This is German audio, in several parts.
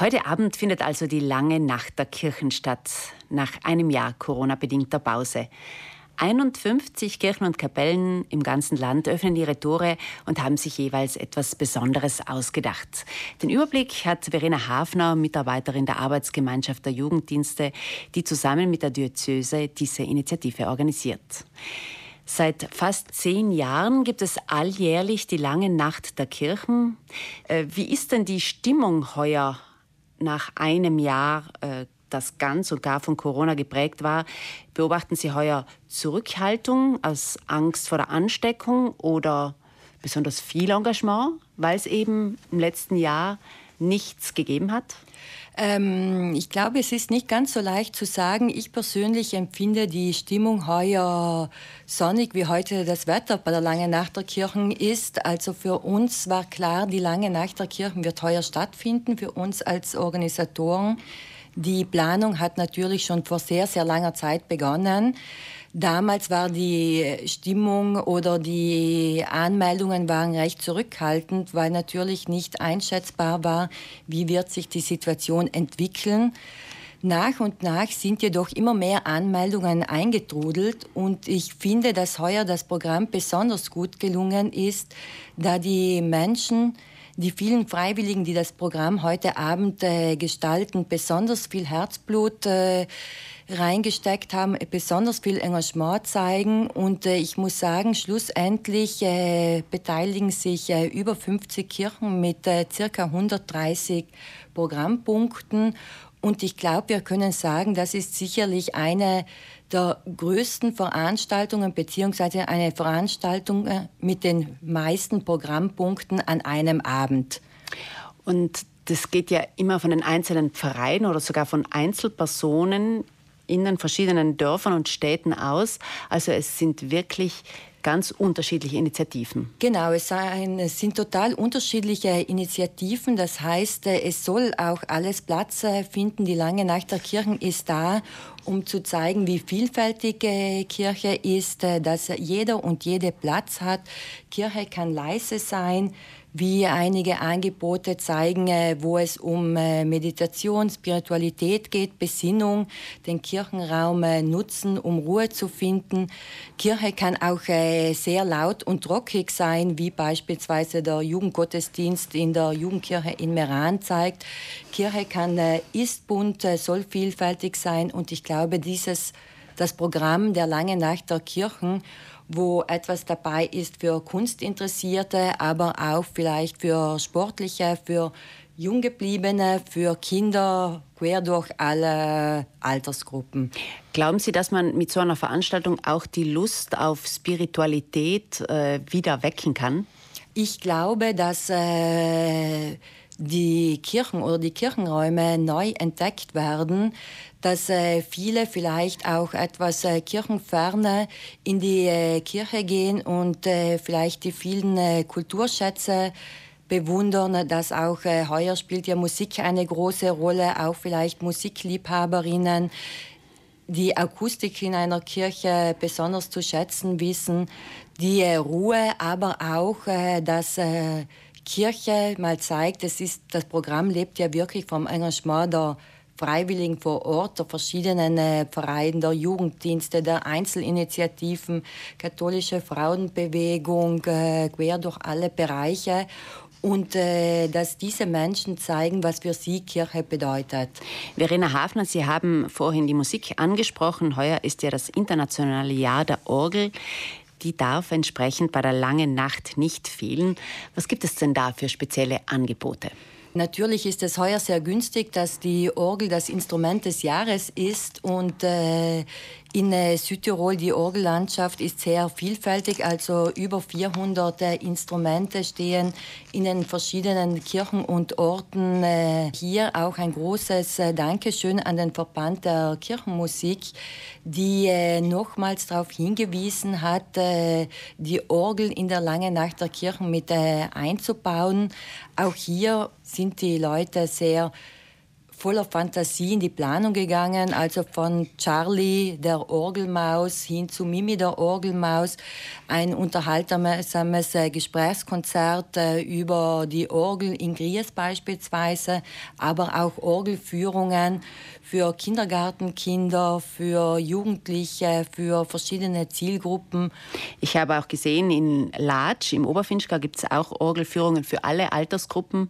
Heute Abend findet also die lange Nacht der Kirchen statt, nach einem Jahr Corona-bedingter Pause. 51 Kirchen und Kapellen im ganzen Land öffnen ihre Tore und haben sich jeweils etwas Besonderes ausgedacht. Den Überblick hat Verena Hafner, Mitarbeiterin der Arbeitsgemeinschaft der Jugenddienste, die zusammen mit der Diözese diese Initiative organisiert. Seit fast zehn Jahren gibt es alljährlich die lange Nacht der Kirchen. Äh, wie ist denn die Stimmung heuer nach einem Jahr, äh, das ganz und gar von Corona geprägt war, beobachten Sie heuer Zurückhaltung aus Angst vor der Ansteckung oder besonders viel Engagement, weil es eben im letzten Jahr nichts gegeben hat? Ähm, ich glaube, es ist nicht ganz so leicht zu sagen. Ich persönlich empfinde die Stimmung heuer sonnig, wie heute das Wetter bei der Langen Nacht der Kirchen ist. Also für uns war klar, die Lange Nacht der Kirchen wird heuer stattfinden, für uns als Organisatoren. Die Planung hat natürlich schon vor sehr, sehr langer Zeit begonnen. Damals war die Stimmung oder die Anmeldungen waren recht zurückhaltend, weil natürlich nicht einschätzbar war, wie wird sich die Situation entwickeln. Nach und nach sind jedoch immer mehr Anmeldungen eingetrudelt und ich finde, dass heuer das Programm besonders gut gelungen ist, da die Menschen, die vielen Freiwilligen, die das Programm heute Abend äh, gestalten, besonders viel Herzblut äh, reingesteckt haben, besonders viel Engagement zeigen. Und äh, ich muss sagen, schlussendlich äh, beteiligen sich äh, über 50 Kirchen mit äh, circa 130 Programmpunkten. Und ich glaube, wir können sagen, das ist sicherlich eine der größten Veranstaltungen beziehungsweise eine Veranstaltung äh, mit den meisten Programmpunkten an einem Abend. Und das geht ja immer von den einzelnen Vereinen oder sogar von Einzelpersonen in den verschiedenen Dörfern und Städten aus. Also es sind wirklich ganz unterschiedliche Initiativen. Genau, es, sind total unterschiedliche Initiativen. Das heißt, äh, es soll auch alles Platz äh, finden. Die Lange Nacht der Kirchen ist da, um zu zeigen, wie vielfältig äh, Kirche ist, dass jeder und jede Platz hat. Kirche kann leise sein wie einige Angebote zeigen, wo es um Meditation, Spiritualität geht, Besinnung, den Kirchenraum nutzen, um Ruhe zu finden. Kirche kann auch sehr laut und rockig sein, wie beispielsweise der Jugendgottesdienst in der Jugendkirche in Meran zeigt. Kirche kann ist bunt, soll vielfältig sein und ich glaube, dieses das Programm der Lange Nacht der Kirchen wo etwas dabei ist für Kunstinteressierte, aber auch vielleicht für Sportliche, für Junggebliebene, für Kinder, quer durch alle Altersgruppen. Glauben Sie, dass man mit so einer Veranstaltung auch die Lust auf Spiritualität äh, wieder wecken kann? Ich glaube, dass äh, die Kirchen oder die Kirchenräume neu entdeckt werden, dass äh, viele vielleicht auch etwas äh, kirchenferne in die äh, Kirche gehen und äh, vielleicht die vielen äh, Kulturschätze bewundern, dass auch äh, heuer spielt ja Musik eine große Rolle, auch vielleicht Musikliebhaberinnen, die Akustik in einer Kirche besonders zu schätzen wissen, die Ruhe, aber auch dass Kirche mal zeigt, es ist, das Programm lebt ja wirklich vom Engagement der Freiwilligen vor Ort, der verschiedenen äh, Vereine, der Jugenddienste, der Einzelinitiativen, katholische Frauenbewegung, äh, quer durch alle Bereiche und äh, dass diese Menschen zeigen, was für sie Kirche bedeutet. Verena Hafner, Sie haben vorhin die Musik angesprochen. Heuer ist ja das internationale Jahr der Orgel. Die darf entsprechend bei der langen Nacht nicht fehlen. Was gibt es denn da für spezielle Angebote? Natürlich ist es heuer sehr günstig, dass die Orgel das Instrument des Jahres ist und äh, in äh, Südtirol die Orgellandschaft ist sehr vielfältig, also über 400 äh, Instrumente stehen in den verschiedenen Kirchen und Orten. Äh, hier auch ein großes äh, Dankeschön an den Verband der Kirchenmusik, die äh, nochmals darauf hingewiesen hat, die Orgel in der langen Nacht der Kirchen mit einzubauen. Auch hier sind die Leute sehr voller Fantasie in die Planung gegangen, also von Charlie, der Orgelmaus, hin zu Mimi, der Orgelmaus, ein unterhaltsames äh, Gesprächskonzert äh, über die Orgel in Gries beispielsweise, aber auch Orgelführungen für Kindergartenkinder, für Jugendliche, für verschiedene Zielgruppen. Ich habe auch gesehen, in Latsch im Oberfinchgau gibt es auch Orgelführungen für alle Altersgruppen.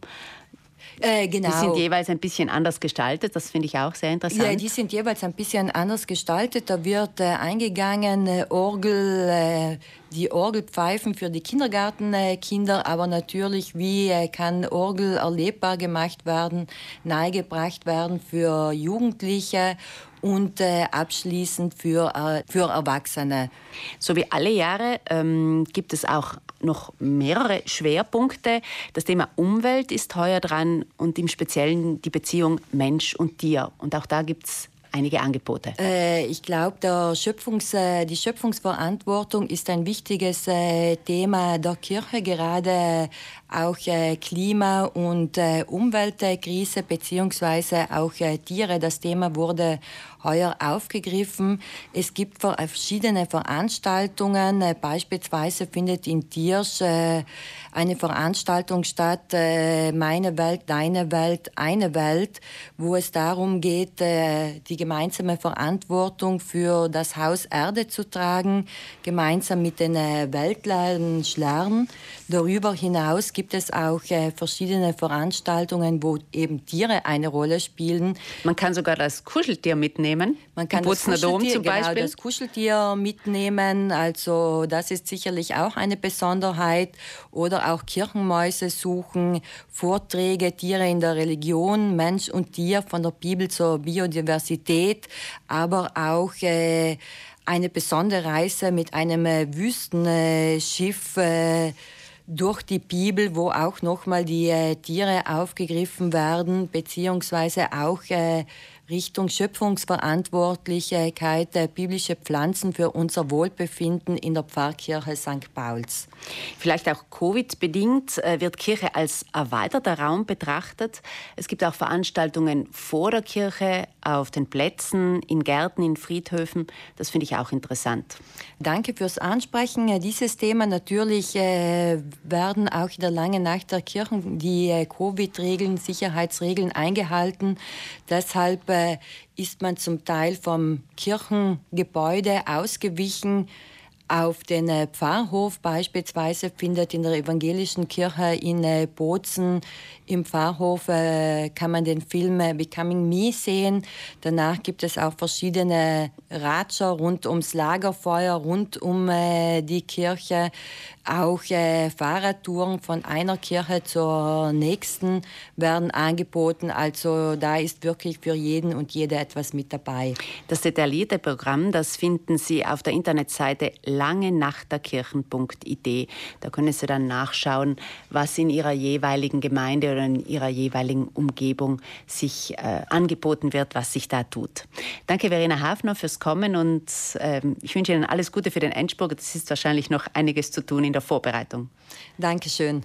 Äh, genau. Die sind jeweils ein bisschen anders gestaltet, das finde ich auch sehr interessant. Ja, die sind jeweils ein bisschen anders gestaltet. Da wird äh, eingegangen, äh, Orgel, äh, die Orgelpfeifen für die Kindergartenkinder, aber natürlich, wie äh, kann Orgel erlebbar gemacht werden, nahegebracht werden für Jugendliche und äh, abschließend für, äh, für Erwachsene. So wie alle Jahre ähm, gibt es auch noch mehrere Schwerpunkte. Das Thema Umwelt ist heuer dran und im Speziellen die Beziehung Mensch und Tier. Und auch da gibt es einige Angebote. Äh, ich glaube, Schöpfungs, äh, die Schöpfungsverantwortung ist ein wichtiges äh, Thema der Kirche, gerade auch äh, Klima- und äh, Umweltkrise beziehungsweise auch äh, Tiere. Das Thema wurde heuer aufgegriffen. Es gibt verschiedene Veranstaltungen. Beispielsweise findet in Tiersch eine Veranstaltung statt, Meine Welt, Deine Welt, Eine Welt, wo es darum geht, die gemeinsame Verantwortung für das Haus Erde zu tragen, gemeinsam mit den Weltleiden Schlern. Darüber hinaus gibt es auch äh, verschiedene Veranstaltungen, wo eben Tiere eine Rolle spielen. Man kann sogar das Kuscheltier mitnehmen. Man kann das Kuscheltier, zum genau, Beispiel. Genau, das Kuscheltier mitnehmen. Also das ist sicherlich auch eine Besonderheit. Oder auch Kirchenmäuse suchen, Vorträge, Tiere in der Religion, Mensch und Tier von der Bibel zur Biodiversität, aber auch äh, eine besondere Reise mit einem äh, Wüstenschiff. Äh, durch die Bibel, wo auch nochmal die äh, Tiere aufgegriffen werden, beziehungsweise auch äh, Richtung Schöpfungsverantwortlichkeit äh, biblische Pflanzen für unser Wohlbefinden in der Pfarrkirche St. Pauls. Vielleicht auch Covid-bedingt äh, wird Kirche als erweiterter Raum betrachtet. Es gibt auch Veranstaltungen vor der Kirche, auf den Plätzen, in Gärten, in Friedhöfen. Das finde ich auch interessant. Danke fürs Ansprechen. Dieses Thema natürlich äh, werden auch in der langen Nacht der Kirchen die äh, Covid-Regeln, Sicherheitsregeln eingehalten. Deshalb äh, ist man zum Teil vom Kirchengebäude ausgewichen. Auf den äh, Pfarrhof beispielsweise findet in der evangelischen Kirche in äh, Bozen im Pfarrhof kann man den Film Becoming Me sehen. Danach gibt es auch verschiedene Ratscher rund ums Lagerfeuer, rund um die Kirche auch äh, Fahrradtouren von einer Kirche zur nächsten werden angeboten. Also da ist wirklich für jeden und jede etwas mit dabei. Das detaillierte Programm, das finden Sie auf der Internetseite langenachterkirchen.id. Da können Sie dann nachschauen, was in Ihrer jeweiligen Gemeinde oder in Ihrer jeweiligen Umgebung sich äh, angeboten wird, was sich da tut. Danke Verena Hafner fürs Kommen und äh, ich wünsche Ihnen alles Gute für den Endspurt. Es ist wahrscheinlich noch einiges zu tun in der der Vorbereitung. Dankeschön.